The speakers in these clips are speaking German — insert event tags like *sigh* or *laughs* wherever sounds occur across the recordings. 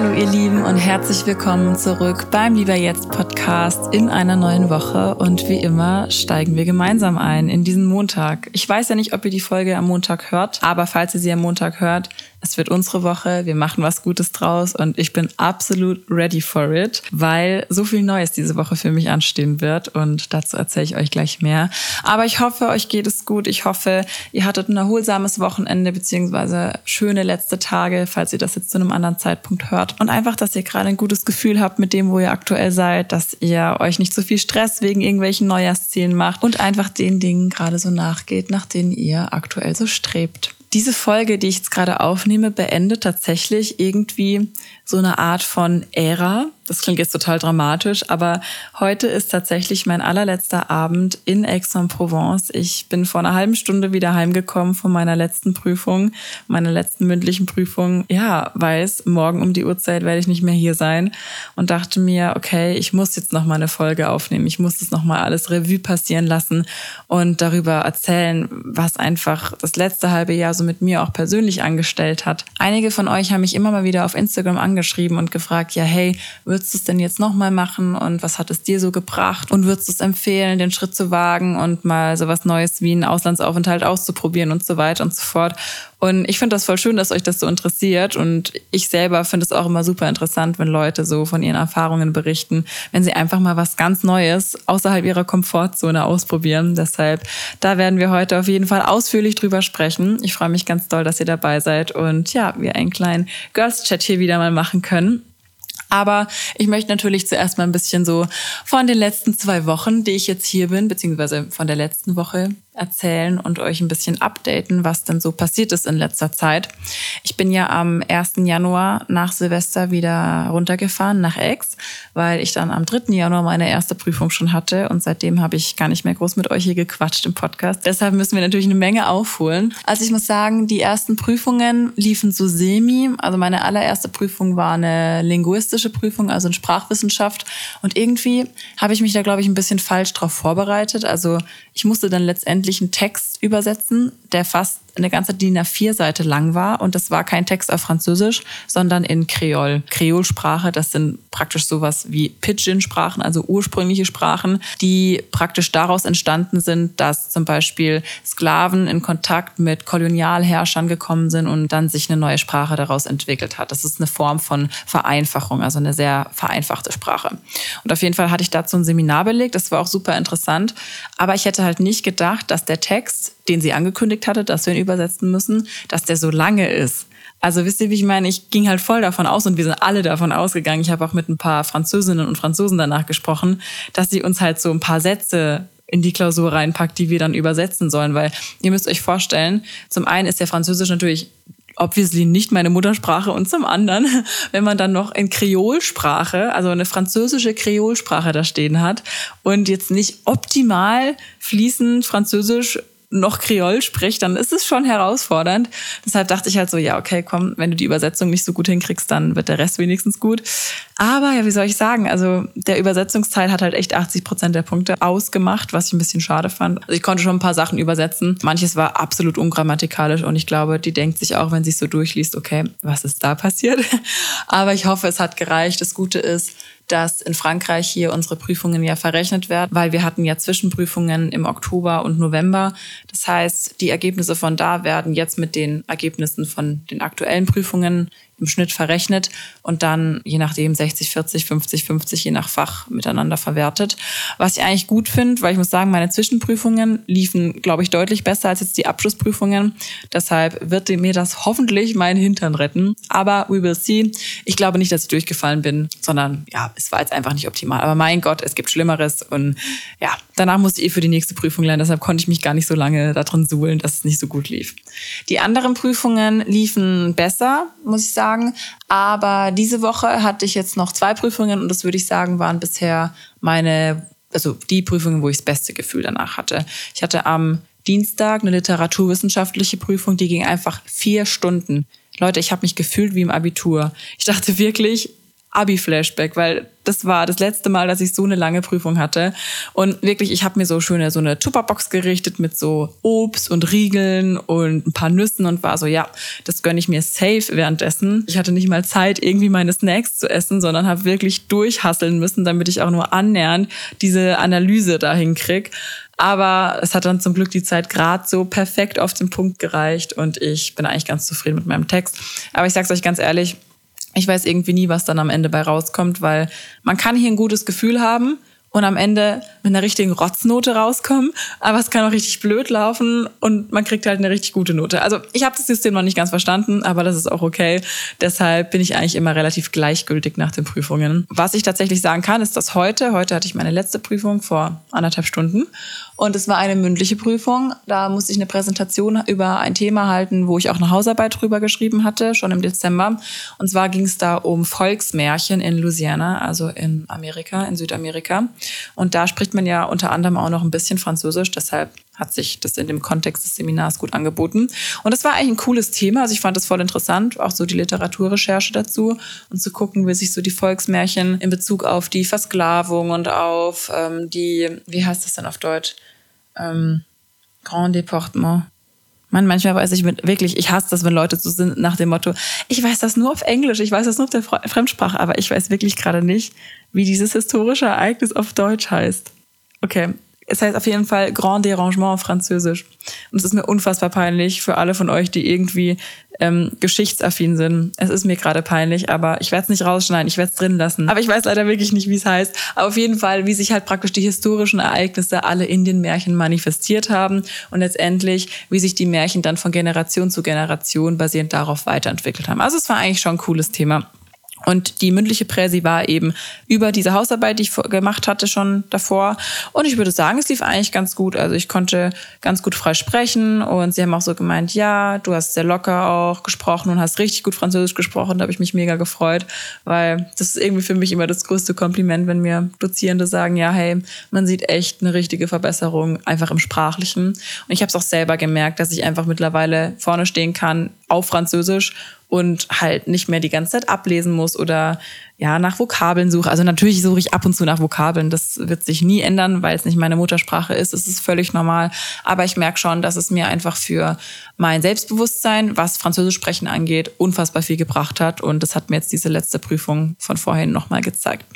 Hallo ihr Lieben. Und herzlich willkommen zurück beim Lieber Jetzt Podcast in einer neuen Woche und wie immer steigen wir gemeinsam ein in diesen Montag. Ich weiß ja nicht, ob ihr die Folge am Montag hört, aber falls ihr sie am Montag hört, es wird unsere Woche, wir machen was Gutes draus und ich bin absolut ready for it, weil so viel Neues diese Woche für mich anstehen wird und dazu erzähle ich euch gleich mehr. Aber ich hoffe, euch geht es gut. Ich hoffe, ihr hattet ein erholsames Wochenende beziehungsweise schöne letzte Tage, falls ihr das jetzt zu einem anderen Zeitpunkt hört. Und einfach, dass ihr gerade ein gutes Gefühl habt mit dem, wo ihr aktuell seid, dass ihr euch nicht so viel Stress wegen irgendwelchen Neujahrszielen macht und einfach den Dingen gerade so nachgeht, nach denen ihr aktuell so strebt. Diese Folge, die ich jetzt gerade aufnehme, beendet tatsächlich irgendwie so eine Art von Ära, das klingt jetzt total dramatisch, aber heute ist tatsächlich mein allerletzter Abend in Aix-en-Provence. Ich bin vor einer halben Stunde wieder heimgekommen von meiner letzten Prüfung, meiner letzten mündlichen Prüfung. Ja, weiß, morgen um die Uhrzeit werde ich nicht mehr hier sein und dachte mir, okay, ich muss jetzt noch mal eine Folge aufnehmen. Ich muss das noch mal alles Revue passieren lassen und darüber erzählen, was einfach das letzte halbe Jahr so mit mir auch persönlich angestellt hat. Einige von euch haben mich immer mal wieder auf Instagram angeschrieben und gefragt, ja, hey, würdest du es denn jetzt nochmal machen und was hat es dir so gebracht und würdest du es empfehlen, den Schritt zu wagen und mal so was Neues wie einen Auslandsaufenthalt auszuprobieren und so weiter und so fort. Und ich finde das voll schön, dass euch das so interessiert. Und ich selber finde es auch immer super interessant, wenn Leute so von ihren Erfahrungen berichten, wenn sie einfach mal was ganz Neues außerhalb ihrer Komfortzone ausprobieren. Deshalb, da werden wir heute auf jeden Fall ausführlich drüber sprechen. Ich freue mich ganz doll, dass ihr dabei seid und ja, wir einen kleinen Girls-Chat hier wieder mal machen können. Aber ich möchte natürlich zuerst mal ein bisschen so von den letzten zwei Wochen, die ich jetzt hier bin, beziehungsweise von der letzten Woche erzählen und euch ein bisschen updaten, was denn so passiert ist in letzter Zeit. Ich bin ja am 1. Januar nach Silvester wieder runtergefahren nach Aix, weil ich dann am 3. Januar meine erste Prüfung schon hatte und seitdem habe ich gar nicht mehr groß mit euch hier gequatscht im Podcast. Deshalb müssen wir natürlich eine Menge aufholen. Also ich muss sagen, die ersten Prüfungen liefen so semi. Also meine allererste Prüfung war eine linguistische Prüfung, also in Sprachwissenschaft und irgendwie habe ich mich da glaube ich ein bisschen falsch drauf vorbereitet. Also ich musste dann letztendlich einen Text übersetzen, der fast eine ganze DIN A4-Seite lang war. Und das war kein Text auf Französisch, sondern in Kreol. Kreolsprache, das sind praktisch sowas wie Pidgin-Sprachen, also ursprüngliche Sprachen, die praktisch daraus entstanden sind, dass zum Beispiel Sklaven in Kontakt mit Kolonialherrschern gekommen sind und dann sich eine neue Sprache daraus entwickelt hat. Das ist eine Form von Vereinfachung, also eine sehr vereinfachte Sprache. Und auf jeden Fall hatte ich dazu ein Seminar belegt. Das war auch super interessant. Aber ich hätte halt nicht gedacht, dass der Text den sie angekündigt hatte, dass wir ihn übersetzen müssen, dass der so lange ist. Also wisst ihr, wie ich meine? Ich ging halt voll davon aus und wir sind alle davon ausgegangen. Ich habe auch mit ein paar Französinnen und Franzosen danach gesprochen, dass sie uns halt so ein paar Sätze in die Klausur reinpackt, die wir dann übersetzen sollen. Weil ihr müsst euch vorstellen, zum einen ist der Französisch natürlich obviously nicht meine Muttersprache und zum anderen, *laughs* wenn man dann noch in Kreolsprache, also eine französische Kreolsprache da stehen hat und jetzt nicht optimal fließend Französisch noch Kreol spricht, dann ist es schon herausfordernd. Deshalb dachte ich halt so, ja, okay, komm, wenn du die Übersetzung nicht so gut hinkriegst, dann wird der Rest wenigstens gut. Aber ja, wie soll ich sagen? Also der Übersetzungsteil hat halt echt 80 Prozent der Punkte ausgemacht, was ich ein bisschen schade fand. Also ich konnte schon ein paar Sachen übersetzen. Manches war absolut ungrammatikalisch und ich glaube, die denkt sich auch, wenn sie es so durchliest, okay, was ist da passiert? *laughs* Aber ich hoffe, es hat gereicht. Das Gute ist, dass in Frankreich hier unsere Prüfungen ja verrechnet werden, weil wir hatten ja Zwischenprüfungen im Oktober und November. Das heißt, die Ergebnisse von da werden jetzt mit den Ergebnissen von den aktuellen Prüfungen im Schnitt verrechnet und dann je nachdem 60, 40, 50, 50 je nach Fach miteinander verwertet. Was ich eigentlich gut finde, weil ich muss sagen, meine Zwischenprüfungen liefen, glaube ich, deutlich besser als jetzt die Abschlussprüfungen. Deshalb wird mir das hoffentlich meinen Hintern retten. Aber we will see. Ich glaube nicht, dass ich durchgefallen bin, sondern ja, es war jetzt einfach nicht optimal. Aber mein Gott, es gibt Schlimmeres und ja, danach musste ich eh für die nächste Prüfung lernen. Deshalb konnte ich mich gar nicht so lange darin suhlen, dass es nicht so gut lief. Die anderen Prüfungen liefen besser, muss ich sagen. Aber diese Woche hatte ich jetzt noch zwei Prüfungen und das würde ich sagen, waren bisher meine, also die Prüfungen, wo ich das beste Gefühl danach hatte. Ich hatte am Dienstag eine literaturwissenschaftliche Prüfung, die ging einfach vier Stunden. Leute, ich habe mich gefühlt wie im Abitur. Ich dachte wirklich, Abi-Flashback, weil das war das letzte Mal, dass ich so eine lange Prüfung hatte. Und wirklich, ich habe mir so schöne so eine Tupperbox gerichtet mit so Obst und Riegeln und ein paar Nüssen und war so, ja, das gönne ich mir safe währenddessen. Ich hatte nicht mal Zeit, irgendwie meine Snacks zu essen, sondern habe wirklich durchhasseln müssen, damit ich auch nur annähernd diese Analyse dahin krieg. Aber es hat dann zum Glück die Zeit gerade so perfekt auf den Punkt gereicht und ich bin eigentlich ganz zufrieden mit meinem Text. Aber ich sag's euch ganz ehrlich, ich weiß irgendwie nie, was dann am Ende bei rauskommt, weil man kann hier ein gutes Gefühl haben und am Ende mit einer richtigen Rotznote rauskommen, aber es kann auch richtig blöd laufen und man kriegt halt eine richtig gute Note. Also ich habe das System noch nicht ganz verstanden, aber das ist auch okay. Deshalb bin ich eigentlich immer relativ gleichgültig nach den Prüfungen. Was ich tatsächlich sagen kann, ist, dass heute, heute hatte ich meine letzte Prüfung vor anderthalb Stunden und es war eine mündliche Prüfung. Da musste ich eine Präsentation über ein Thema halten, wo ich auch eine Hausarbeit drüber geschrieben hatte, schon im Dezember. Und zwar ging es da um Volksmärchen in Louisiana, also in Amerika, in Südamerika. Und da spricht man ja unter anderem auch noch ein bisschen Französisch. Deshalb hat sich das in dem Kontext des Seminars gut angeboten. Und das war eigentlich ein cooles Thema. Also ich fand das voll interessant, auch so die Literaturrecherche dazu und zu gucken, wie sich so die Volksmärchen in Bezug auf die Versklavung und auf ähm, die, wie heißt das denn auf Deutsch? Ähm, Grand Deportement. Man, manchmal weiß ich mit, wirklich, ich hasse das, wenn Leute so sind nach dem Motto, ich weiß das nur auf Englisch, ich weiß das nur auf der Fremdsprache, aber ich weiß wirklich gerade nicht, wie dieses historische Ereignis auf Deutsch heißt. Okay, es heißt auf jeden Fall Grand Dérangement auf Französisch. Und es ist mir unfassbar peinlich für alle von euch, die irgendwie ähm, geschichtsaffin sind. Es ist mir gerade peinlich, aber ich werde es nicht rausschneiden, ich werde es drin lassen. Aber ich weiß leider wirklich nicht, wie es heißt. Aber auf jeden Fall, wie sich halt praktisch die historischen Ereignisse alle in den Märchen manifestiert haben und letztendlich, wie sich die Märchen dann von Generation zu Generation basierend darauf weiterentwickelt haben. Also es war eigentlich schon ein cooles Thema. Und die mündliche Präsi war eben über diese Hausarbeit, die ich gemacht hatte schon davor. Und ich würde sagen, es lief eigentlich ganz gut. Also ich konnte ganz gut frei sprechen und sie haben auch so gemeint, ja, du hast sehr locker auch gesprochen und hast richtig gut Französisch gesprochen. Da habe ich mich mega gefreut, weil das ist irgendwie für mich immer das größte Kompliment, wenn mir Dozierende sagen, ja, hey, man sieht echt eine richtige Verbesserung einfach im Sprachlichen. Und ich habe es auch selber gemerkt, dass ich einfach mittlerweile vorne stehen kann auf Französisch und halt nicht mehr die ganze Zeit ablesen muss oder ja, nach Vokabeln suche. Also natürlich suche ich ab und zu nach Vokabeln. Das wird sich nie ändern, weil es nicht meine Muttersprache ist. Es ist völlig normal. Aber ich merke schon, dass es mir einfach für mein Selbstbewusstsein, was Französisch sprechen angeht, unfassbar viel gebracht hat. Und das hat mir jetzt diese letzte Prüfung von vorhin nochmal gezeigt.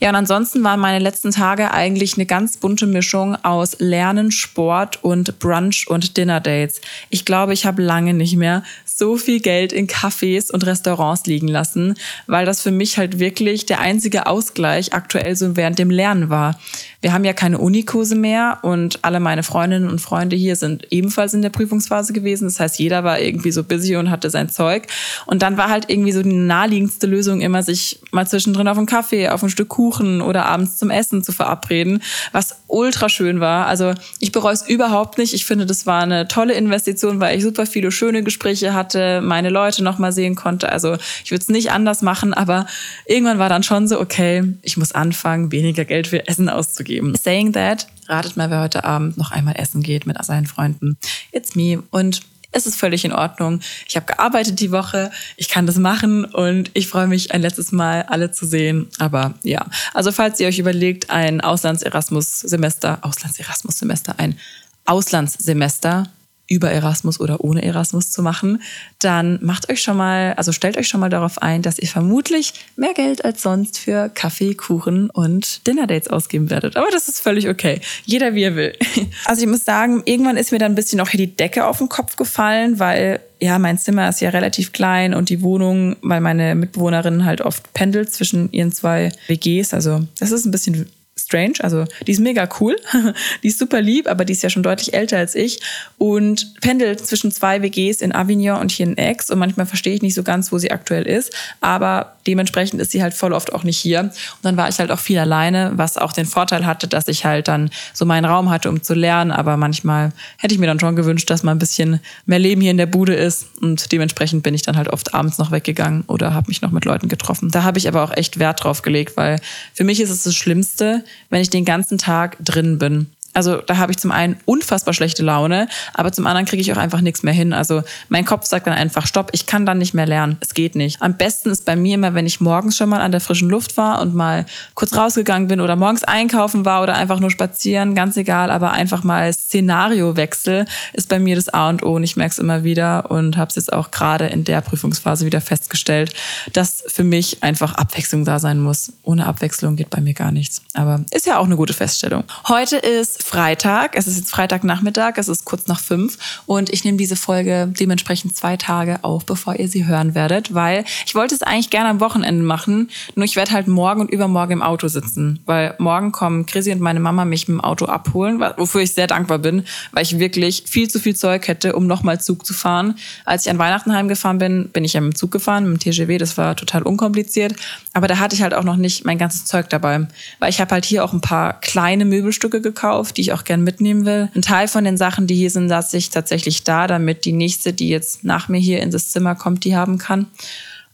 Ja, und ansonsten waren meine letzten Tage eigentlich eine ganz bunte Mischung aus Lernen, Sport und Brunch und Dinner Dates. Ich glaube, ich habe lange nicht mehr so viel Geld in Cafés und Restaurants liegen lassen, weil das für mich halt wirklich der einzige Ausgleich aktuell so während dem Lernen war. Wir haben ja keine Unikurse mehr und alle meine Freundinnen und Freunde hier sind ebenfalls in der Prüfungsphase gewesen. Das heißt, jeder war irgendwie so busy und hatte sein Zeug. Und dann war halt irgendwie so die naheliegendste Lösung immer, sich mal zwischendrin auf einen Kaffee, auf ein Stück Kuchen oder abends zum Essen zu verabreden, was ultra schön war. Also ich bereue es überhaupt nicht. Ich finde, das war eine tolle Investition, weil ich super viele schöne Gespräche hatte, meine Leute noch mal sehen konnte. Also ich würde es nicht anders machen, aber irgendwann war dann schon so, okay, ich muss anfangen, weniger Geld für Essen auszugeben geben. Saying that, ratet mal, wer heute Abend noch einmal essen geht mit seinen Freunden. It's me. Und es ist völlig in Ordnung. Ich habe gearbeitet die Woche, ich kann das machen und ich freue mich ein letztes Mal alle zu sehen. Aber ja, also falls ihr euch überlegt, ein Auslands-Erasmus-Semester, Auslands-Erasmus-Semester, ein Auslandssemester über Erasmus oder ohne Erasmus zu machen, dann macht euch schon mal, also stellt euch schon mal darauf ein, dass ihr vermutlich mehr Geld als sonst für Kaffee, Kuchen und Dinnerdates ausgeben werdet. Aber das ist völlig okay. Jeder wie er will. *laughs* Also ich muss sagen, irgendwann ist mir dann ein bisschen auch hier die Decke auf den Kopf gefallen, weil ja, mein Zimmer ist ja relativ klein und die Wohnung, weil meine Mitbewohnerin halt oft pendelt zwischen ihren zwei WGs. Also das ist ein bisschen strange. Also die ist mega cool, *laughs* die ist super lieb, aber die ist ja schon deutlich älter als ich. Und pendelt zwischen zwei WGs in Avignon und hier in Aix. Und manchmal verstehe ich nicht so ganz, wo sie aktuell ist, aber dementsprechend ist sie halt voll oft auch nicht hier. Und dann war ich halt auch viel alleine, was auch den Vorteil hatte, dass ich halt dann so meinen Raum hatte, um zu lernen, aber manchmal hätte ich mir dann schon gewünscht, dass mal ein bisschen mehr Leben hier in der Bude ist. Und dementsprechend bin ich dann halt oft abends noch weggegangen oder habe mich noch mit Leuten getroffen. Da habe ich aber auch echt Wert drauf gelegt, weil für mich ist es das Schlimmste, wenn ich den ganzen Tag drin bin. Also da habe ich zum einen unfassbar schlechte Laune, aber zum anderen kriege ich auch einfach nichts mehr hin. Also mein Kopf sagt dann einfach, stopp, ich kann dann nicht mehr lernen. Es geht nicht. Am besten ist bei mir immer, wenn ich morgens schon mal an der frischen Luft war und mal kurz rausgegangen bin oder morgens einkaufen war oder einfach nur spazieren, ganz egal, aber einfach mal Szenariowechsel ist bei mir das A und O und ich merke es immer wieder und habe es jetzt auch gerade in der Prüfungsphase wieder festgestellt, dass für mich einfach Abwechslung da sein muss. Ohne Abwechslung geht bei mir gar nichts. Aber ist ja auch eine gute Feststellung. Heute ist Freitag. Es ist jetzt Freitagnachmittag. Es ist kurz nach fünf. Und ich nehme diese Folge dementsprechend zwei Tage auf, bevor ihr sie hören werdet, weil ich wollte es eigentlich gerne am Wochenende machen. Nur ich werde halt morgen und übermorgen im Auto sitzen, weil morgen kommen Chrissy und meine Mama mich mit dem Auto abholen, wofür ich sehr dankbar bin, weil ich wirklich viel zu viel Zeug hätte, um nochmal Zug zu fahren. Als ich an Weihnachten heimgefahren bin, bin ich ja mit dem Zug gefahren, mit dem TGW. Das war total unkompliziert. Aber da hatte ich halt auch noch nicht mein ganzes Zeug dabei, weil ich habe halt hier auch ein paar kleine Möbelstücke gekauft, die ich auch gern mitnehmen will. Ein Teil von den Sachen, die hier sind, lasse ich tatsächlich da, damit die nächste, die jetzt nach mir hier in das Zimmer kommt, die haben kann.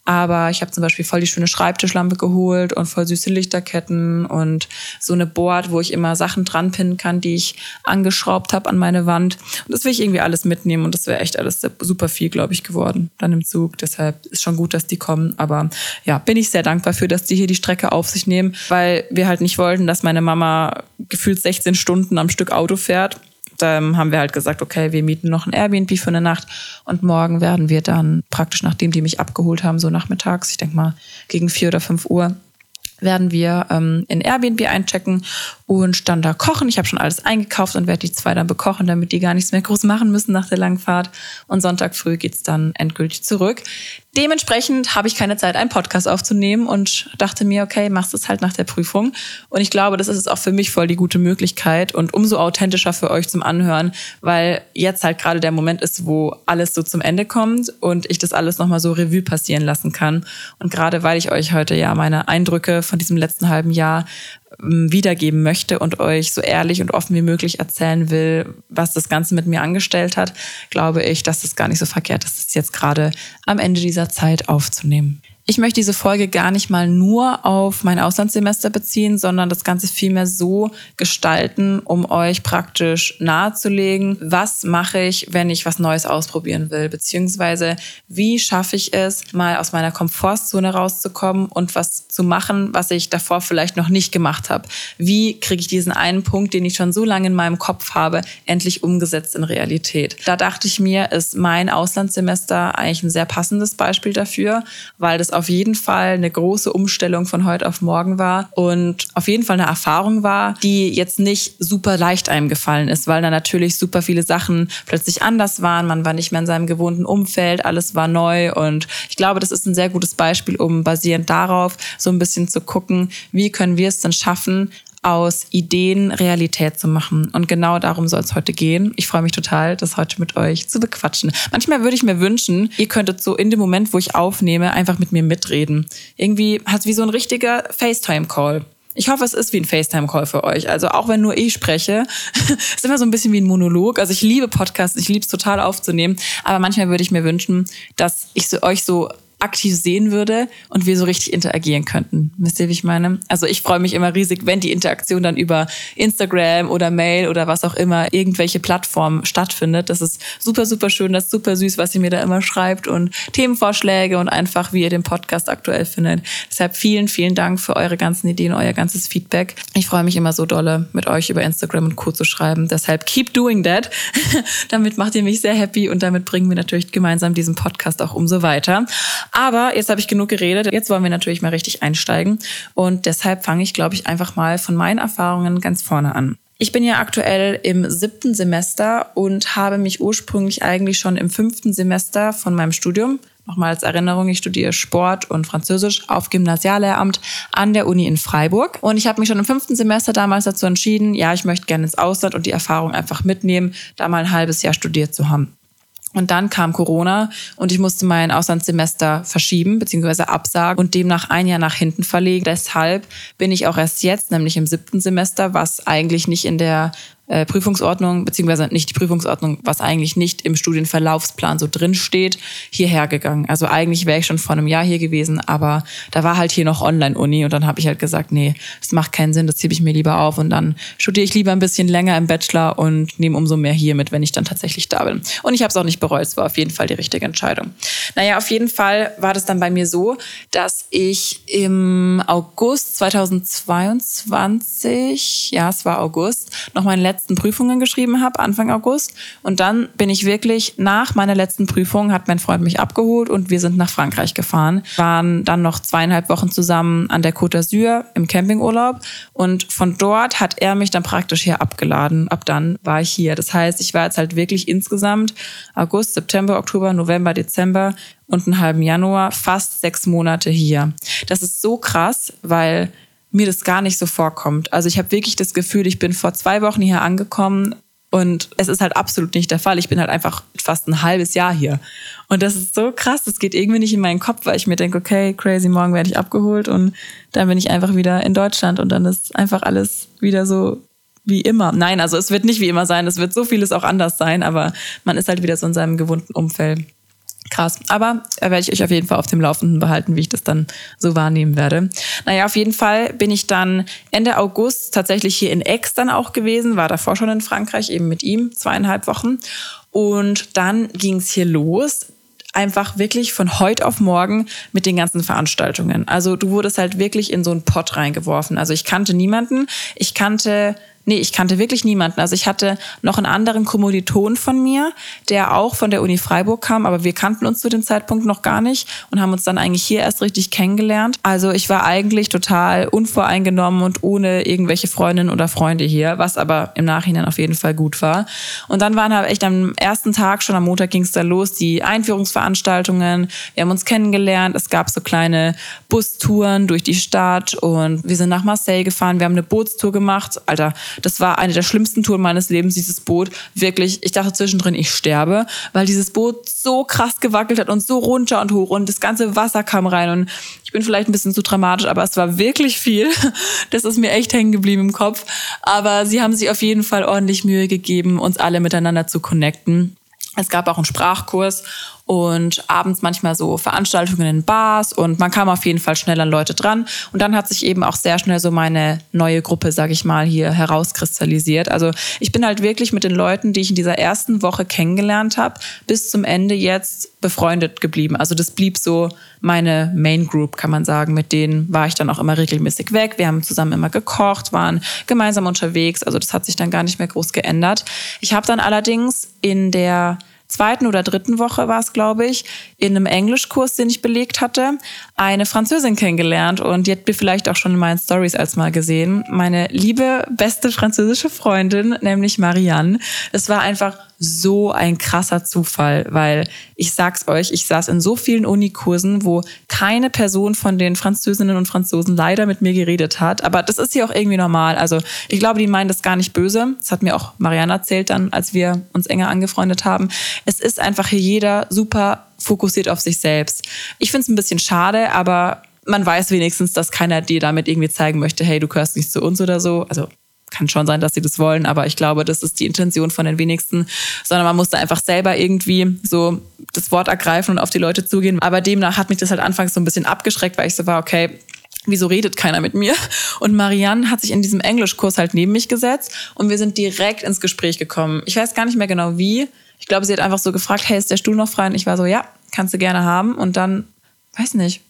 Aber ich habe zum Beispiel voll die schöne Schreibtischlampe geholt und voll süße Lichterketten und so eine Board, wo ich immer Sachen dran pinnen kann, die ich angeschraubt habe an meine Wand. Und das will ich irgendwie alles mitnehmen und das wäre echt alles super viel, glaube ich, geworden dann im Zug. Deshalb ist schon gut, dass die kommen. Aber ja, bin ich sehr dankbar für, dass die hier die Strecke auf sich nehmen, weil wir halt nicht wollten, dass meine Mama gefühlt 16 Stunden am Stück Auto fährt ähm, haben wir halt gesagt, okay, wir mieten noch ein Airbnb für eine Nacht und morgen werden wir dann praktisch, nachdem die mich abgeholt haben, so nachmittags, ich denke mal gegen vier oder fünf Uhr, werden wir ähm, in Airbnb einchecken und dann da kochen. Ich habe schon alles eingekauft und werde die zwei dann bekochen, damit die gar nichts mehr groß machen müssen nach der langen Fahrt. Und Sonntag früh geht's dann endgültig zurück. Dementsprechend habe ich keine Zeit, einen Podcast aufzunehmen und dachte mir, okay, machst es halt nach der Prüfung. Und ich glaube, das ist auch für mich voll die gute Möglichkeit und umso authentischer für euch zum Anhören, weil jetzt halt gerade der Moment ist, wo alles so zum Ende kommt und ich das alles nochmal so Revue passieren lassen kann. Und gerade weil ich euch heute ja meine Eindrücke von diesem letzten halben Jahr wiedergeben möchte und euch so ehrlich und offen wie möglich erzählen will, was das Ganze mit mir angestellt hat, glaube ich, dass es gar nicht so verkehrt ist, das jetzt gerade am Ende dieser Zeit aufzunehmen. Ich möchte diese Folge gar nicht mal nur auf mein Auslandssemester beziehen, sondern das Ganze vielmehr so gestalten, um euch praktisch nahezulegen, was mache ich, wenn ich was Neues ausprobieren will, beziehungsweise wie schaffe ich es, mal aus meiner Komfortzone rauszukommen und was zu machen, was ich davor vielleicht noch nicht gemacht habe. Wie kriege ich diesen einen Punkt, den ich schon so lange in meinem Kopf habe, endlich umgesetzt in Realität? Da dachte ich mir, ist mein Auslandssemester eigentlich ein sehr passendes Beispiel dafür, weil das auf jeden Fall eine große Umstellung von heute auf morgen war und auf jeden Fall eine Erfahrung war, die jetzt nicht super leicht einem gefallen ist, weil da natürlich super viele Sachen plötzlich anders waren. Man war nicht mehr in seinem gewohnten Umfeld, alles war neu und ich glaube, das ist ein sehr gutes Beispiel, um basierend darauf so ein bisschen zu gucken, wie können wir es denn schaffen, aus Ideen Realität zu machen. Und genau darum soll es heute gehen. Ich freue mich total, das heute mit euch zu bequatschen. Manchmal würde ich mir wünschen, ihr könntet so in dem Moment, wo ich aufnehme, einfach mit mir mitreden. Irgendwie hat wie so ein richtiger FaceTime-Call. Ich hoffe, es ist wie ein FaceTime-Call für euch. Also auch wenn nur ich spreche, *laughs* ist immer so ein bisschen wie ein Monolog. Also ich liebe Podcasts, ich liebe es total aufzunehmen. Aber manchmal würde ich mir wünschen, dass ich so, euch so aktiv sehen würde und wir so richtig interagieren könnten. Wisst ihr, wie ich meine? Also ich freue mich immer riesig, wenn die Interaktion dann über Instagram oder Mail oder was auch immer, irgendwelche Plattformen stattfindet. Das ist super, super schön, das ist super süß, was ihr mir da immer schreibt und Themenvorschläge und einfach, wie ihr den Podcast aktuell findet. Deshalb vielen, vielen Dank für eure ganzen Ideen, euer ganzes Feedback. Ich freue mich immer so dolle, mit euch über Instagram und Co. zu schreiben. Deshalb keep doing that. *laughs* damit macht ihr mich sehr happy und damit bringen wir natürlich gemeinsam diesen Podcast auch umso weiter. Aber jetzt habe ich genug geredet. Jetzt wollen wir natürlich mal richtig einsteigen. Und deshalb fange ich, glaube ich, einfach mal von meinen Erfahrungen ganz vorne an. Ich bin ja aktuell im siebten Semester und habe mich ursprünglich eigentlich schon im fünften Semester von meinem Studium Nochmal als Erinnerung, ich studiere Sport und Französisch auf Gymnasiallehramt an der Uni in Freiburg. Und ich habe mich schon im fünften Semester damals dazu entschieden, ja, ich möchte gerne ins Ausland und die Erfahrung einfach mitnehmen, da mal ein halbes Jahr studiert zu haben. Und dann kam Corona und ich musste mein Auslandssemester verschieben bzw. absagen und demnach ein Jahr nach hinten verlegen. Deshalb bin ich auch erst jetzt, nämlich im siebten Semester, was eigentlich nicht in der äh, Prüfungsordnung, beziehungsweise nicht die Prüfungsordnung, was eigentlich nicht im Studienverlaufsplan so drin steht, hierher gegangen. Also eigentlich wäre ich schon vor einem Jahr hier gewesen, aber da war halt hier noch Online-Uni und dann habe ich halt gesagt, nee, das macht keinen Sinn, das ziehe ich mir lieber auf und dann studiere ich lieber ein bisschen länger im Bachelor und nehme umso mehr hier mit, wenn ich dann tatsächlich da bin. Und ich habe es auch nicht bereut, es war auf jeden Fall die richtige Entscheidung. Naja, auf jeden Fall war das dann bei mir so, dass ich im August 2022, ja, es war August, noch meine letzten Prüfungen geschrieben habe, Anfang August. Und dann bin ich wirklich nach meiner letzten Prüfung, hat mein Freund mich abgeholt und wir sind nach Frankreich gefahren. Waren dann noch zweieinhalb Wochen zusammen an der Côte d'Azur im Campingurlaub. Und von dort hat er mich dann praktisch hier abgeladen. Ab dann war ich hier. Das heißt, ich war jetzt halt wirklich insgesamt August, September, Oktober, November, Dezember und einen halben Januar fast sechs Monate hier. Das ist so krass, weil mir das gar nicht so vorkommt. Also ich habe wirklich das Gefühl, ich bin vor zwei Wochen hier angekommen und es ist halt absolut nicht der Fall. Ich bin halt einfach fast ein halbes Jahr hier. Und das ist so krass, das geht irgendwie nicht in meinen Kopf, weil ich mir denke, okay, crazy, morgen werde ich abgeholt und dann bin ich einfach wieder in Deutschland und dann ist einfach alles wieder so wie immer. Nein, also es wird nicht wie immer sein, es wird so vieles auch anders sein, aber man ist halt wieder so in seinem gewohnten Umfeld. Krass. Aber da werde ich euch auf jeden Fall auf dem Laufenden behalten, wie ich das dann so wahrnehmen werde. Naja, auf jeden Fall bin ich dann Ende August tatsächlich hier in Aix dann auch gewesen, war davor schon in Frankreich, eben mit ihm, zweieinhalb Wochen. Und dann ging es hier los einfach wirklich von heute auf morgen mit den ganzen Veranstaltungen. Also du wurdest halt wirklich in so einen Pott reingeworfen. Also ich kannte niemanden. Ich kannte Nee, ich kannte wirklich niemanden. Also ich hatte noch einen anderen Kommiliton von mir, der auch von der Uni Freiburg kam, aber wir kannten uns zu dem Zeitpunkt noch gar nicht und haben uns dann eigentlich hier erst richtig kennengelernt. Also ich war eigentlich total unvoreingenommen und ohne irgendwelche Freundinnen oder Freunde hier, was aber im Nachhinein auf jeden Fall gut war. Und dann waren halt echt am ersten Tag, schon am Montag ging es da los, die Einführungsveranstaltungen. Wir haben uns kennengelernt. Es gab so kleine Bustouren durch die Stadt und wir sind nach Marseille gefahren. Wir haben eine Bootstour gemacht. Alter, das war eine der schlimmsten Touren meines Lebens, dieses Boot. Wirklich, ich dachte zwischendrin, ich sterbe, weil dieses Boot so krass gewackelt hat und so runter und hoch und das ganze Wasser kam rein und ich bin vielleicht ein bisschen zu dramatisch, aber es war wirklich viel. *laughs* Das ist mir echt hängen geblieben im Kopf. Aber sie haben sich auf jeden Fall ordentlich Mühe gegeben, uns alle miteinander zu connecten. Es gab auch einen Sprachkurs und abends manchmal so Veranstaltungen in Bars und man kam auf jeden Fall schnell an Leute dran und dann hat sich eben auch sehr schnell so meine neue Gruppe, sag ich mal, hier herauskristallisiert. Also ich bin halt wirklich mit den Leuten, die ich in dieser ersten Woche kennengelernt habe, bis zum Ende jetzt befreundet geblieben. Also das blieb so meine Main Group, kann man sagen. Mit denen war ich dann auch immer regelmäßig weg. Wir haben zusammen immer gekocht, waren gemeinsam unterwegs. Also das hat sich dann gar nicht mehr groß geändert. Ich habe dann allerdings in der zweiten oder dritten Woche war es, glaube ich, in einem Englischkurs, den ich belegt hatte, eine Französin kennengelernt und die hat mir vielleicht auch schon in meinen Stories als mal gesehen. Meine liebe, beste französische Freundin, nämlich Marianne. Es war einfach so ein krasser Zufall, weil ich sag's euch, ich saß in so vielen Unikursen, wo keine Person von den Französinnen und Franzosen leider mit mir geredet hat. Aber das ist hier auch irgendwie normal. Also ich glaube, die meinen das gar nicht böse. Das hat mir auch Marianne erzählt dann, als wir uns enger angefreundet haben. Es ist einfach hier jeder super fokussiert auf sich selbst. Ich finde es ein bisschen schade, aber man weiß wenigstens, dass keiner dir damit irgendwie zeigen möchte, hey, du gehörst nicht zu uns oder so. Also kann schon sein, dass sie das wollen, aber ich glaube, das ist die Intention von den wenigsten, sondern man musste einfach selber irgendwie so das Wort ergreifen und auf die Leute zugehen. Aber demnach hat mich das halt anfangs so ein bisschen abgeschreckt, weil ich so war, okay, wieso redet keiner mit mir? Und Marianne hat sich in diesem Englischkurs halt neben mich gesetzt und wir sind direkt ins Gespräch gekommen. Ich weiß gar nicht mehr genau wie. Ich glaube, sie hat einfach so gefragt, hey, ist der Stuhl noch frei? Und ich war so, ja, kannst du gerne haben. Und dann, weiß nicht,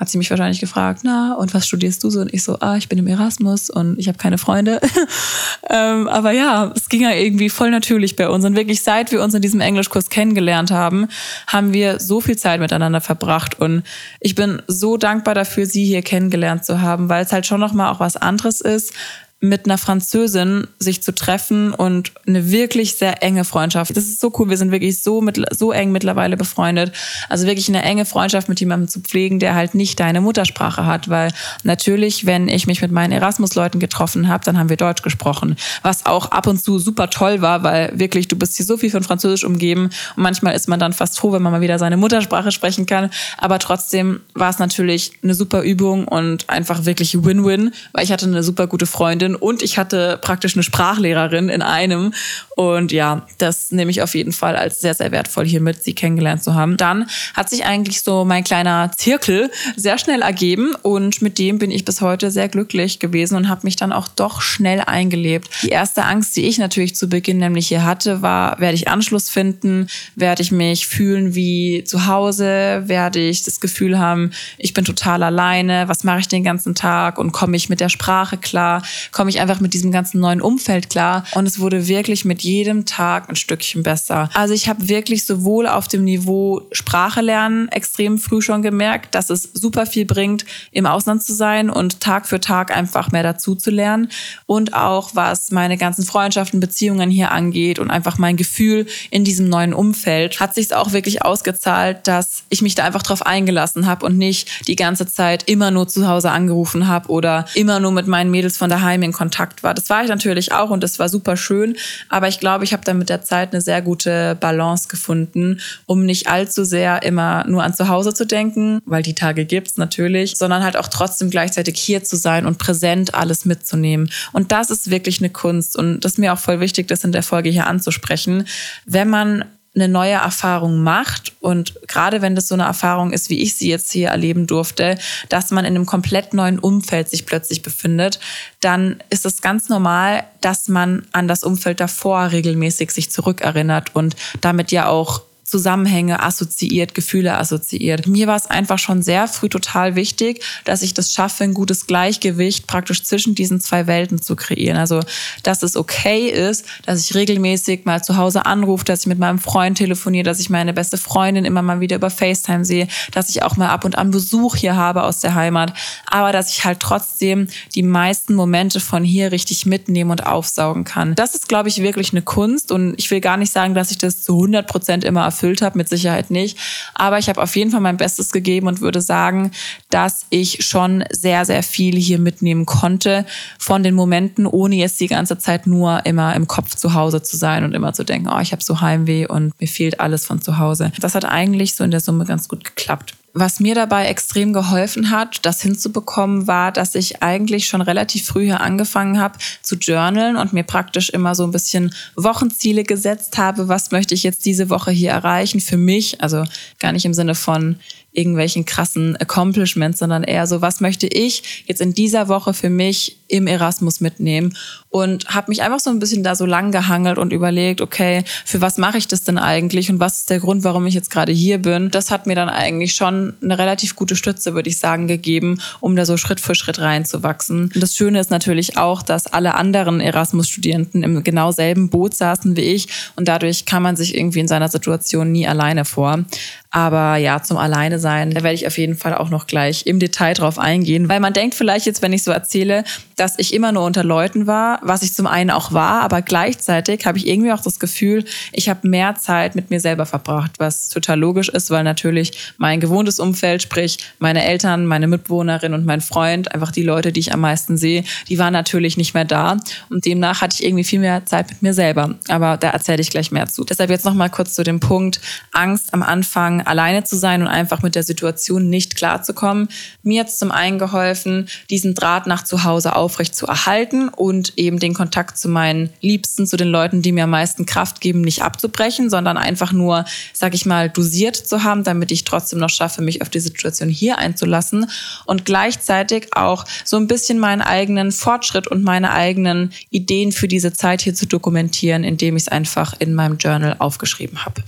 hat sie mich wahrscheinlich gefragt, na, und was studierst du so? Und ich so, ah, ich bin im Erasmus und ich habe keine Freunde. *laughs* ähm, aber ja, es ging ja irgendwie voll natürlich bei uns. Und wirklich, seit wir uns in diesem Englischkurs kennengelernt haben, haben wir so viel Zeit miteinander verbracht. Und ich bin so dankbar dafür, sie hier kennengelernt zu haben, weil es halt schon nochmal auch was anderes ist, mit einer Französin sich zu treffen und eine wirklich sehr enge Freundschaft. Das ist so cool. Wir sind wirklich so mit, so eng mittlerweile befreundet. Also wirklich eine enge Freundschaft mit jemandem zu pflegen, der halt nicht deine Muttersprache hat. Weil natürlich, wenn ich mich mit meinen Erasmus-Leuten getroffen habe, dann haben wir Deutsch gesprochen. Was auch ab und zu super toll war, weil wirklich, du bist hier so viel von Französisch umgeben und manchmal ist man dann fast froh, wenn man mal wieder seine Muttersprache sprechen kann. Aber trotzdem war es natürlich eine super Übung und einfach wirklich Win-Win, weil ich hatte eine super gute Freundin Freundin und ich hatte praktisch eine Sprachlehrerin in einem. Und ja, das nehme ich auf jeden Fall als sehr, sehr wertvoll hier mit, sie kennengelernt zu haben. Dann hat sich eigentlich so mein kleiner Zirkel sehr schnell ergeben und mit dem bin ich bis heute sehr glücklich gewesen und habe mich dann auch doch schnell eingelebt. Die erste Angst, die ich natürlich zu Beginn nämlich hier hatte, war, werde ich Anschluss finden? Werde ich mich fühlen wie zu Hause? Werde ich das Gefühl haben, ich bin total alleine? Was mache ich den ganzen Tag? Und komme ich mit der Sprache klar? Komme ich einfach mit diesem ganzen neuen Umfeld klar? Und es wurde wirklich mit jedem Tag ein Stückchen besser. Also ich habe wirklich sowohl auf dem Niveau Sprache lernen extrem früh schon gemerkt, dass es super viel bringt, im Ausland zu sein und Tag für Tag einfach mehr dazu zu lernen. Und auch was meine ganzen Freundschaften, Beziehungen hier angeht und einfach mein Gefühl in diesem neuen Umfeld, hat sich auch wirklich ausgezahlt, dass ich mich da einfach drauf eingelassen habe und nicht die ganze Zeit immer nur zu Hause angerufen habe oder immer nur mit meinen Mädels von daheim in Kontakt war. Das war ich natürlich auch und das war super schön, aber ich glaube, ich habe da mit der Zeit eine sehr gute Balance gefunden, um nicht allzu sehr immer nur an zu Hause zu denken, weil die Tage gibt's natürlich, sondern halt auch trotzdem gleichzeitig hier zu sein und präsent alles mitzunehmen. Und das ist wirklich eine Kunst und das ist mir auch voll wichtig, das in der Folge hier anzusprechen. Wenn man eine neue Erfahrung macht. Und gerade wenn das so eine Erfahrung ist, wie ich sie jetzt hier erleben durfte, dass man in einem komplett neuen Umfeld sich plötzlich befindet, dann ist es ganz normal, dass man an das Umfeld davor regelmäßig sich zurückerinnert und damit ja auch Zusammenhänge assoziiert, Gefühle assoziiert. Mir war es einfach schon sehr früh total wichtig, dass ich das schaffe, ein gutes Gleichgewicht praktisch zwischen diesen zwei Welten zu kreieren. Also, dass es okay ist, dass ich regelmäßig mal zu Hause anrufe, dass ich mit meinem Freund telefoniere, dass ich meine beste Freundin immer mal wieder über FaceTime sehe, dass ich auch mal ab und an Besuch hier habe aus der Heimat, aber dass ich halt trotzdem die meisten Momente von hier richtig mitnehmen und aufsaugen kann. Das ist, glaube ich, wirklich eine Kunst und ich will gar nicht sagen, dass ich das zu 100 Prozent immer erfülle erfüllt habe, mit Sicherheit nicht. Aber ich habe auf jeden Fall mein Bestes gegeben und würde sagen, dass ich schon sehr, sehr viel hier mitnehmen konnte von den Momenten, ohne jetzt die ganze Zeit nur immer im Kopf zu Hause zu sein und immer zu denken, oh, ich habe so Heimweh und mir fehlt alles von zu Hause. Das hat eigentlich so in der Summe ganz gut geklappt. Was mir dabei extrem geholfen hat, das hinzubekommen, war, dass ich eigentlich schon relativ früh hier angefangen habe zu journalen und mir praktisch immer so ein bisschen Wochenziele gesetzt habe. Was möchte ich jetzt diese Woche hier erreichen für mich? Also gar nicht im Sinne von irgendwelchen krassen Accomplishments, sondern eher so, was möchte ich jetzt in dieser Woche für mich im Erasmus mitnehmen und habe mich einfach so ein bisschen da so lang gehangelt und überlegt, okay, für was mache ich das denn eigentlich und was ist der Grund, warum ich jetzt gerade hier bin? Das hat mir dann eigentlich schon eine relativ gute Stütze, würde ich sagen, gegeben, um da so Schritt für Schritt reinzuwachsen. Und das Schöne ist natürlich auch, dass alle anderen Erasmus-Studenten im genau selben Boot saßen wie ich und dadurch kann man sich irgendwie in seiner Situation nie alleine vor. Aber ja, zum Alleine sein, da werde ich auf jeden Fall auch noch gleich im Detail drauf eingehen, weil man denkt vielleicht jetzt, wenn ich so erzähle, dass ich immer nur unter Leuten war, was ich zum einen auch war, aber gleichzeitig habe ich irgendwie auch das Gefühl, ich habe mehr Zeit mit mir selber verbracht, was total logisch ist, weil natürlich mein gewohntes Umfeld, sprich meine Eltern, meine Mitbewohnerin und mein Freund, einfach die Leute, die ich am meisten sehe, die waren natürlich nicht mehr da und demnach hatte ich irgendwie viel mehr Zeit mit mir selber. Aber da erzähle ich gleich mehr zu. Deshalb jetzt noch mal kurz zu dem Punkt Angst am Anfang alleine zu sein und einfach mit der Situation nicht klarzukommen. Mir hat zum einen geholfen, diesen Draht nach zu Hause auf aufrecht zu erhalten und eben den Kontakt zu meinen Liebsten, zu den Leuten, die mir am meisten Kraft geben, nicht abzubrechen, sondern einfach nur, sag ich mal, dosiert zu haben, damit ich trotzdem noch schaffe, mich auf die Situation hier einzulassen und gleichzeitig auch so ein bisschen meinen eigenen Fortschritt und meine eigenen Ideen für diese Zeit hier zu dokumentieren, indem ich es einfach in meinem Journal aufgeschrieben habe.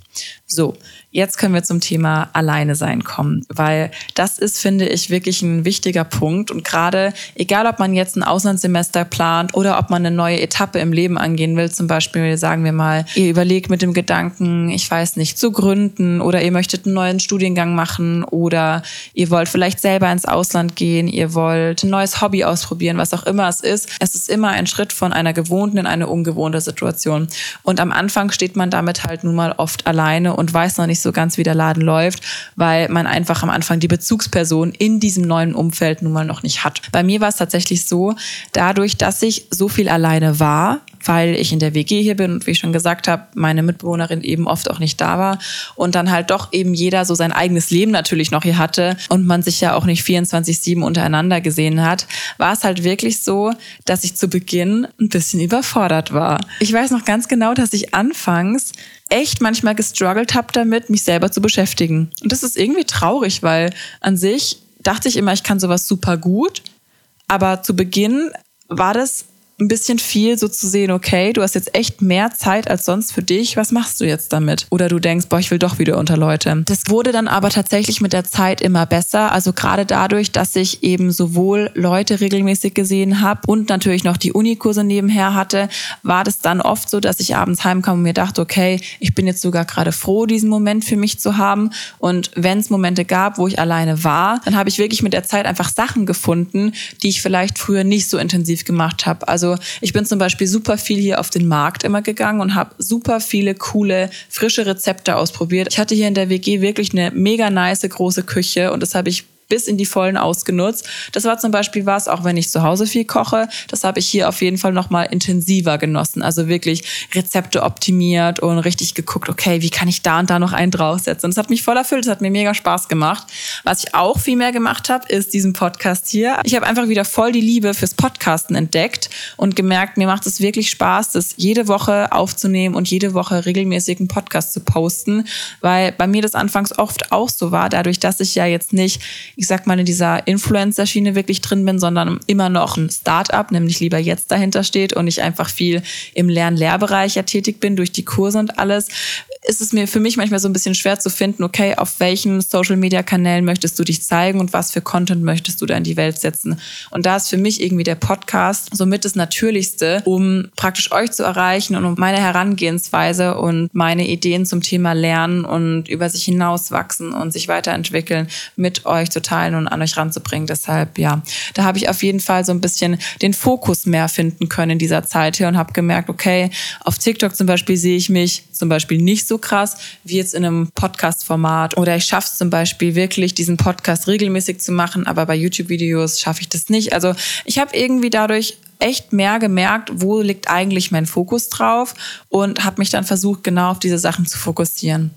So, jetzt können wir zum Thema Alleine sein kommen, weil das ist, finde ich, wirklich ein wichtiger Punkt. Und gerade, egal ob man jetzt ein Auslandssemester plant oder ob man eine neue Etappe im Leben angehen will, zum Beispiel, sagen wir mal, ihr überlegt mit dem Gedanken, ich weiß nicht, zu gründen oder ihr möchtet einen neuen Studiengang machen oder ihr wollt vielleicht selber ins Ausland gehen, ihr wollt ein neues Hobby ausprobieren, was auch immer es ist. Es ist immer ein Schritt von einer gewohnten in eine ungewohnte Situation. Und am Anfang steht man damit halt nun mal oft alleine und weiß noch nicht so ganz, wie der Laden läuft, weil man einfach am Anfang die Bezugsperson in diesem neuen Umfeld nun mal noch nicht hat. Bei mir war es tatsächlich so, dadurch, dass ich so viel alleine war, weil ich in der WG hier bin und wie ich schon gesagt habe, meine Mitbewohnerin eben oft auch nicht da war und dann halt doch eben jeder so sein eigenes Leben natürlich noch hier hatte und man sich ja auch nicht 24-7 untereinander gesehen hat, war es halt wirklich so, dass ich zu Beginn ein bisschen überfordert war. Ich weiß noch ganz genau, dass ich anfangs echt manchmal gestruggelt habe damit, mich selber zu beschäftigen. Und das ist irgendwie traurig, weil an sich dachte ich immer, ich kann sowas super gut. Aber zu Beginn war das ein bisschen viel so zu sehen, okay, du hast jetzt echt mehr Zeit als sonst für dich, was machst du jetzt damit? Oder du denkst, boah, ich will doch wieder unter Leute. Das wurde dann aber tatsächlich mit der Zeit immer besser, also gerade dadurch, dass ich eben sowohl Leute regelmäßig gesehen habe und natürlich noch die Unikurse nebenher hatte, war das dann oft so, dass ich abends heimkam und mir dachte, okay, ich bin jetzt sogar gerade froh, diesen Moment für mich zu haben und wenn es Momente gab, wo ich alleine war, dann habe ich wirklich mit der Zeit einfach Sachen gefunden, die ich vielleicht früher nicht so intensiv gemacht habe. Also ich bin zum Beispiel super viel hier auf den Markt immer gegangen und habe super viele coole, frische Rezepte ausprobiert. Ich hatte hier in der WG wirklich eine mega nice große Küche und das habe ich bis in die Vollen ausgenutzt. Das war zum Beispiel was, auch wenn ich zu Hause viel koche, das habe ich hier auf jeden Fall nochmal intensiver genossen. Also wirklich Rezepte optimiert und richtig geguckt, okay, wie kann ich da und da noch einen draufsetzen. Und das hat mich voll erfüllt, das hat mir mega Spaß gemacht. Was ich auch viel mehr gemacht habe, ist diesen Podcast hier. Ich habe einfach wieder voll die Liebe fürs Podcasten entdeckt und gemerkt, mir macht es wirklich Spaß, das jede Woche aufzunehmen und jede Woche regelmäßig einen Podcast zu posten, weil bei mir das anfangs oft auch so war, dadurch, dass ich ja jetzt nicht ich sag mal, in dieser Influencer-Schiene wirklich drin bin, sondern immer noch ein Start-up, nämlich lieber jetzt dahinter steht und ich einfach viel im Lern-Lehrbereich ja tätig bin durch die Kurse und alles, ist es mir für mich manchmal so ein bisschen schwer zu finden, okay, auf welchen Social-Media-Kanälen möchtest du dich zeigen und was für Content möchtest du da in die Welt setzen. Und da ist für mich irgendwie der Podcast somit das Natürlichste, um praktisch euch zu erreichen und um meine Herangehensweise und meine Ideen zum Thema Lernen und über sich hinauswachsen und sich weiterentwickeln mit euch zu teilen und an euch ranzubringen. Deshalb, ja, da habe ich auf jeden Fall so ein bisschen den Fokus mehr finden können in dieser Zeit hier und habe gemerkt, okay, auf TikTok zum Beispiel sehe ich mich zum Beispiel nicht so krass wie jetzt in einem Podcast-Format. Oder ich schaffe es zum Beispiel wirklich, diesen Podcast regelmäßig zu machen, aber bei YouTube-Videos schaffe ich das nicht. Also ich habe irgendwie dadurch echt mehr gemerkt, wo liegt eigentlich mein Fokus drauf und habe mich dann versucht, genau auf diese Sachen zu fokussieren.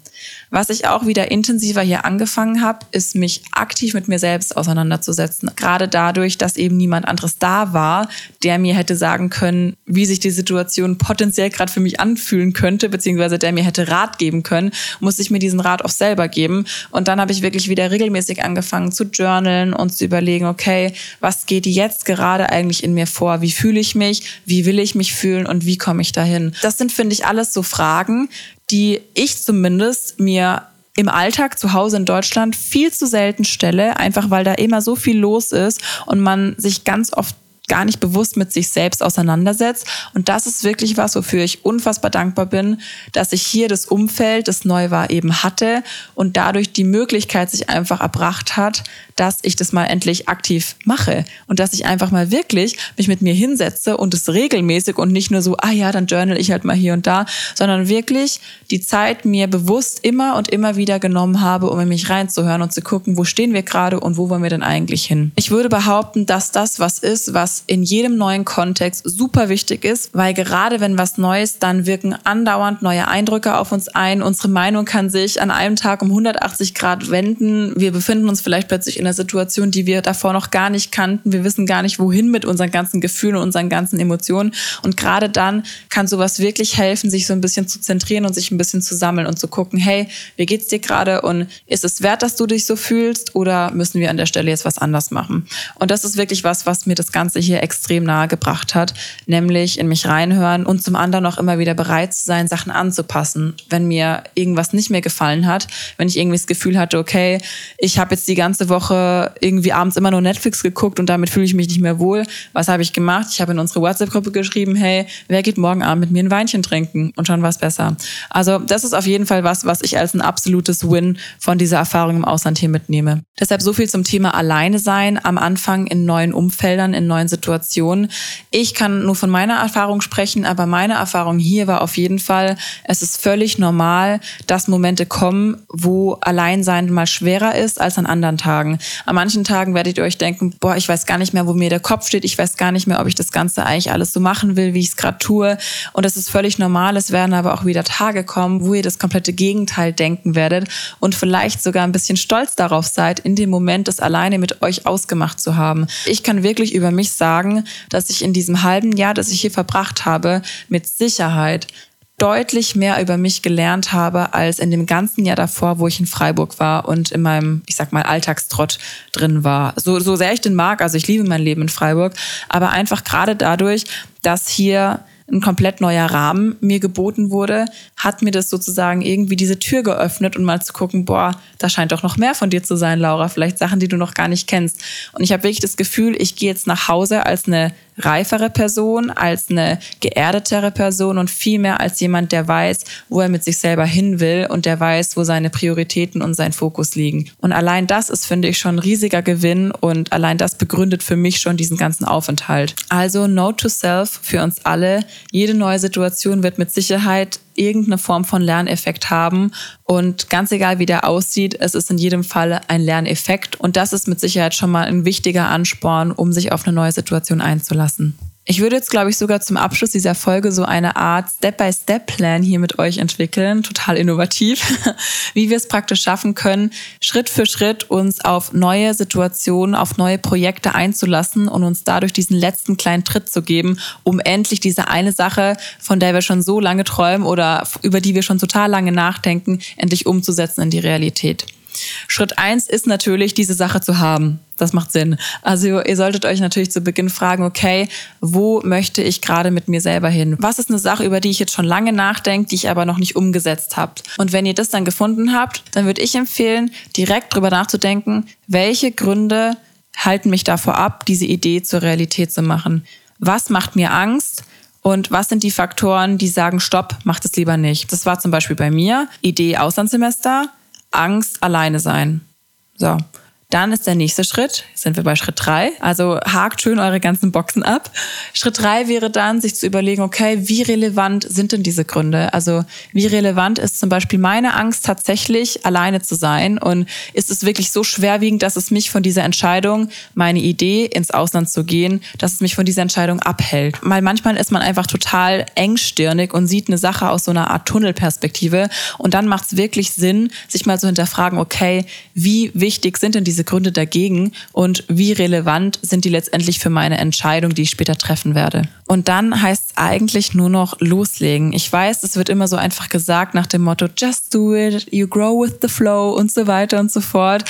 Was ich auch wieder intensiver hier angefangen habe, ist mich aktiv mit mir selbst auseinanderzusetzen. Gerade dadurch, dass eben niemand anderes da war, der mir hätte sagen können, wie sich die Situation potenziell gerade für mich anfühlen könnte, beziehungsweise der mir hätte Rat geben können, musste ich mir diesen Rat auch selber geben. Und dann habe ich wirklich wieder regelmäßig angefangen zu journalen und zu überlegen, okay, was geht jetzt gerade eigentlich in mir vor? Wie fühle ich mich? Wie will ich mich fühlen? Und wie komme ich dahin? Das sind, finde ich, alles so Fragen, die ich zumindest mir im Alltag zu Hause in Deutschland viel zu selten stelle, einfach weil da immer so viel los ist und man sich ganz oft gar nicht bewusst mit sich selbst auseinandersetzt. Und das ist wirklich was, wofür ich unfassbar dankbar bin, dass ich hier das Umfeld, das neu war, eben hatte und dadurch die Möglichkeit sich einfach erbracht hat, dass ich das mal endlich aktiv mache und dass ich einfach mal wirklich mich mit mir hinsetze und es regelmäßig und nicht nur so, ah ja, dann journal ich halt mal hier und da, sondern wirklich die Zeit mir bewusst immer und immer wieder genommen habe, um in mich reinzuhören und zu gucken, wo stehen wir gerade und wo wollen wir denn eigentlich hin. Ich würde behaupten, dass das was ist, was in jedem neuen Kontext super wichtig ist, weil gerade wenn was Neues, dann wirken andauernd neue Eindrücke auf uns ein. Unsere Meinung kann sich an einem Tag um 180 Grad wenden. Wir befinden uns vielleicht plötzlich in einer Situation, die wir davor noch gar nicht kannten. Wir wissen gar nicht, wohin mit unseren ganzen Gefühlen und unseren ganzen Emotionen. Und gerade dann kann sowas wirklich helfen, sich so ein bisschen zu zentrieren und sich ein bisschen zu sammeln und zu gucken, hey, wie geht's dir gerade und ist es wert, dass du dich so fühlst oder müssen wir an der Stelle jetzt was anders machen? Und das ist wirklich was, was mir das Ganze hier extrem nahe gebracht hat, nämlich in mich reinhören und zum anderen auch immer wieder bereit zu sein, Sachen anzupassen. Wenn mir irgendwas nicht mehr gefallen hat, wenn ich irgendwie das Gefühl hatte, okay, ich habe jetzt die ganze Woche irgendwie abends immer nur Netflix geguckt und damit fühle ich mich nicht mehr wohl. Was habe ich gemacht? Ich habe in unsere WhatsApp-Gruppe geschrieben, hey, wer geht morgen Abend mit mir ein Weinchen trinken? Und schon war es besser. Also das ist auf jeden Fall was, was ich als ein absolutes Win von dieser Erfahrung im Ausland hier mitnehme. Deshalb so viel zum Thema Alleine sein am Anfang in neuen Umfeldern, in neuen Situationen Situation. Ich kann nur von meiner Erfahrung sprechen, aber meine Erfahrung hier war auf jeden Fall, es ist völlig normal, dass Momente kommen, wo Alleinsein mal schwerer ist als an anderen Tagen. An manchen Tagen werdet ihr euch denken, boah, ich weiß gar nicht mehr, wo mir der Kopf steht, ich weiß gar nicht mehr, ob ich das Ganze eigentlich alles so machen will, wie ich es gerade tue. Und das ist völlig normal. Es werden aber auch wieder Tage kommen, wo ihr das komplette Gegenteil denken werdet und vielleicht sogar ein bisschen stolz darauf seid, in dem Moment das alleine mit euch ausgemacht zu haben. Ich kann wirklich über mich sagen, dass ich in diesem halben Jahr, das ich hier verbracht habe, mit Sicherheit deutlich mehr über mich gelernt habe als in dem ganzen Jahr davor, wo ich in Freiburg war und in meinem, ich sag mal, Alltagstrott drin war. So, so sehr ich den mag, also ich liebe mein Leben in Freiburg, aber einfach gerade dadurch, dass hier ein komplett neuer Rahmen mir geboten wurde, hat mir das sozusagen irgendwie diese Tür geöffnet und mal zu gucken, boah, da scheint doch noch mehr von dir zu sein, Laura, vielleicht Sachen, die du noch gar nicht kennst. Und ich habe wirklich das Gefühl, ich gehe jetzt nach Hause als eine reifere Person, als eine geerdetere Person und viel mehr als jemand, der weiß, wo er mit sich selber hin will und der weiß, wo seine Prioritäten und sein Fokus liegen. Und allein das ist, finde ich, schon ein riesiger Gewinn und allein das begründet für mich schon diesen ganzen Aufenthalt. Also Note to Self für uns alle. Jede neue Situation wird mit Sicherheit irgendeine Form von Lerneffekt haben. Und ganz egal, wie der aussieht, es ist in jedem Fall ein Lerneffekt. Und das ist mit Sicherheit schon mal ein wichtiger Ansporn, um sich auf eine neue Situation einzulassen. Ich würde jetzt, glaube ich, sogar zum Abschluss dieser Folge so eine Art Step-by-Step-Plan hier mit euch entwickeln, total innovativ, *laughs* wie wir es praktisch schaffen können, Schritt für Schritt uns auf neue Situationen, auf neue Projekte einzulassen und uns dadurch diesen letzten kleinen Tritt zu geben, um endlich diese eine Sache, von der wir schon so lange träumen oder über die wir schon total lange nachdenken, endlich umzusetzen in die Realität. Schritt eins ist natürlich, diese Sache zu haben. Das macht Sinn. Also ihr solltet euch natürlich zu Beginn fragen, okay, wo möchte ich gerade mit mir selber hin? Was ist eine Sache, über die ich jetzt schon lange nachdenke, die ich aber noch nicht umgesetzt habe? Und wenn ihr das dann gefunden habt, dann würde ich empfehlen, direkt drüber nachzudenken, welche Gründe halten mich davor ab, diese Idee zur Realität zu machen? Was macht mir Angst? Und was sind die Faktoren, die sagen, stopp, mach das lieber nicht? Das war zum Beispiel bei mir Idee Auslandssemester, Angst, alleine sein. So. Dann ist der nächste Schritt, sind wir bei Schritt drei. Also hakt schön eure ganzen Boxen ab. Schritt drei wäre dann, sich zu überlegen, okay, wie relevant sind denn diese Gründe? Also wie relevant ist zum Beispiel meine Angst tatsächlich, alleine zu sein? Und ist es wirklich so schwerwiegend, dass es mich von dieser Entscheidung, meine Idee ins Ausland zu gehen, dass es mich von dieser Entscheidung abhält? Weil manchmal ist man einfach total engstirnig und sieht eine Sache aus so einer Art Tunnelperspektive. Und dann macht es wirklich Sinn, sich mal zu hinterfragen, okay, wie wichtig sind denn diese Gründe dagegen und wie relevant sind die letztendlich für meine Entscheidung, die ich später treffen werde. Und dann heißt es eigentlich nur noch loslegen. Ich weiß, es wird immer so einfach gesagt nach dem Motto, just do it, you grow with the flow und so weiter und so fort.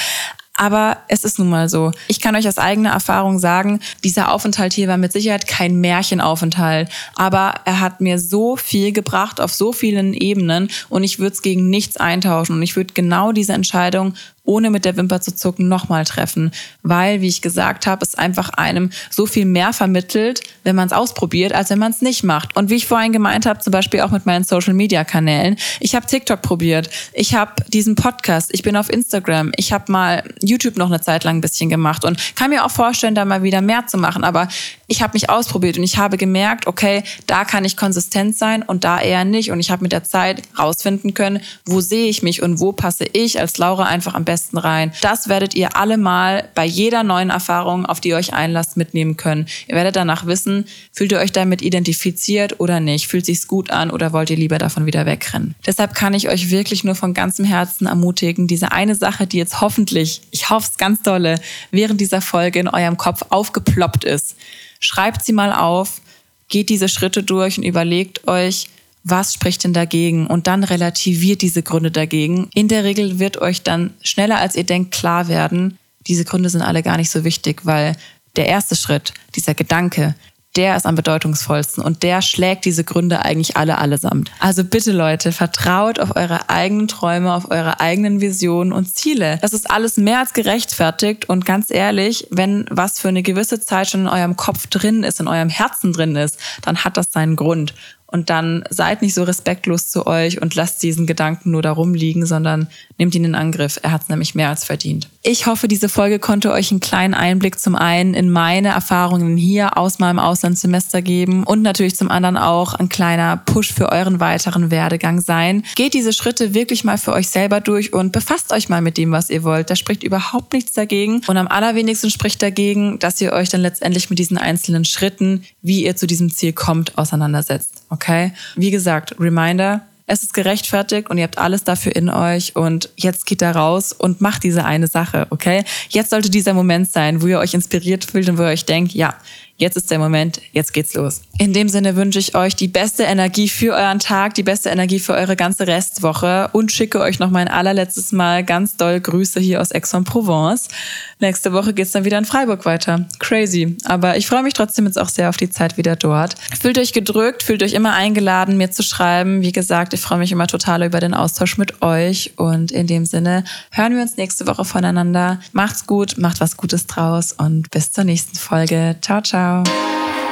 Aber es ist nun mal so. Ich kann euch aus eigener Erfahrung sagen, dieser Aufenthalt hier war mit Sicherheit kein Märchenaufenthalt. Aber er hat mir so viel gebracht auf so vielen Ebenen und ich würde es gegen nichts eintauschen. Und ich würde genau diese Entscheidung ohne mit der Wimper zu zucken, nochmal treffen. Weil, wie ich gesagt habe, es einfach einem so viel mehr vermittelt, wenn man es ausprobiert, als wenn man es nicht macht. Und wie ich vorhin gemeint habe, zum Beispiel auch mit meinen Social-Media-Kanälen. Ich habe TikTok probiert, ich habe diesen Podcast, ich bin auf Instagram, ich habe mal YouTube noch eine Zeit lang ein bisschen gemacht und kann mir auch vorstellen, da mal wieder mehr zu machen. Aber ich habe mich ausprobiert und ich habe gemerkt, okay, da kann ich konsistent sein und da eher nicht. Und ich habe mit der Zeit rausfinden können, wo sehe ich mich und wo passe ich als Laura einfach am besten rein. Das werdet ihr alle mal bei jeder neuen Erfahrung, auf die ihr euch einlasst, mitnehmen können. Ihr werdet danach wissen, fühlt ihr euch damit identifiziert oder nicht? Fühlt sich's gut an oder wollt ihr lieber davon wieder wegrennen? Deshalb kann ich euch wirklich nur von ganzem Herzen ermutigen, diese eine Sache, die jetzt hoffentlich, ich hoffe es ganz dolle, während dieser Folge in eurem Kopf aufgeploppt ist, schreibt sie mal auf, geht diese Schritte durch und überlegt euch, was spricht denn dagegen? Und dann relativiert diese Gründe dagegen. In der Regel wird euch dann schneller als ihr denkt klar werden, diese Gründe sind alle gar nicht so wichtig, weil der erste Schritt, dieser Gedanke, der ist am bedeutungsvollsten und der schlägt diese Gründe eigentlich alle allesamt. Also bitte Leute, vertraut auf eure eigenen Träume, auf eure eigenen Visionen und Ziele. Das ist alles mehr als gerechtfertigt und ganz ehrlich, wenn was für eine gewisse Zeit schon in eurem Kopf drin ist, in eurem Herzen drin ist, dann hat das seinen Grund. Und dann seid nicht so respektlos zu euch und lasst diesen Gedanken nur darum liegen, sondern nehmt ihn in Angriff. Er hat es nämlich mehr als verdient. Ich hoffe, diese Folge konnte euch einen kleinen Einblick zum einen in meine Erfahrungen hier aus meinem Auslandssemester geben und natürlich zum anderen auch ein kleiner Push für euren weiteren Werdegang sein. Geht diese Schritte wirklich mal für euch selber durch und befasst euch mal mit dem, was ihr wollt. Da spricht überhaupt nichts dagegen und am allerwenigsten spricht dagegen, dass ihr euch dann letztendlich mit diesen einzelnen Schritten, wie ihr zu diesem Ziel kommt, auseinandersetzt. Okay? Wie gesagt, Reminder, es ist gerechtfertigt und ihr habt alles dafür in euch und jetzt geht da raus und macht diese eine Sache, okay? Jetzt sollte dieser Moment sein, wo ihr euch inspiriert fühlt und wo ihr euch denkt, ja, jetzt ist der Moment, jetzt geht's los. In dem Sinne wünsche ich euch die beste Energie für euren Tag, die beste Energie für eure ganze Restwoche und schicke euch noch mein allerletztes Mal ganz doll Grüße hier aus Aix-en-Provence. Nächste Woche geht's dann wieder in Freiburg weiter. Crazy. Aber ich freue mich trotzdem jetzt auch sehr auf die Zeit wieder dort. Fühlt euch gedrückt, fühlt euch immer eingeladen, mir zu schreiben. Wie gesagt, ich freue mich immer total über den Austausch mit euch und in dem Sinne hören wir uns nächste Woche voneinander. Macht's gut, macht was Gutes draus und bis zur nächsten Folge. Ciao, ciao. ciao.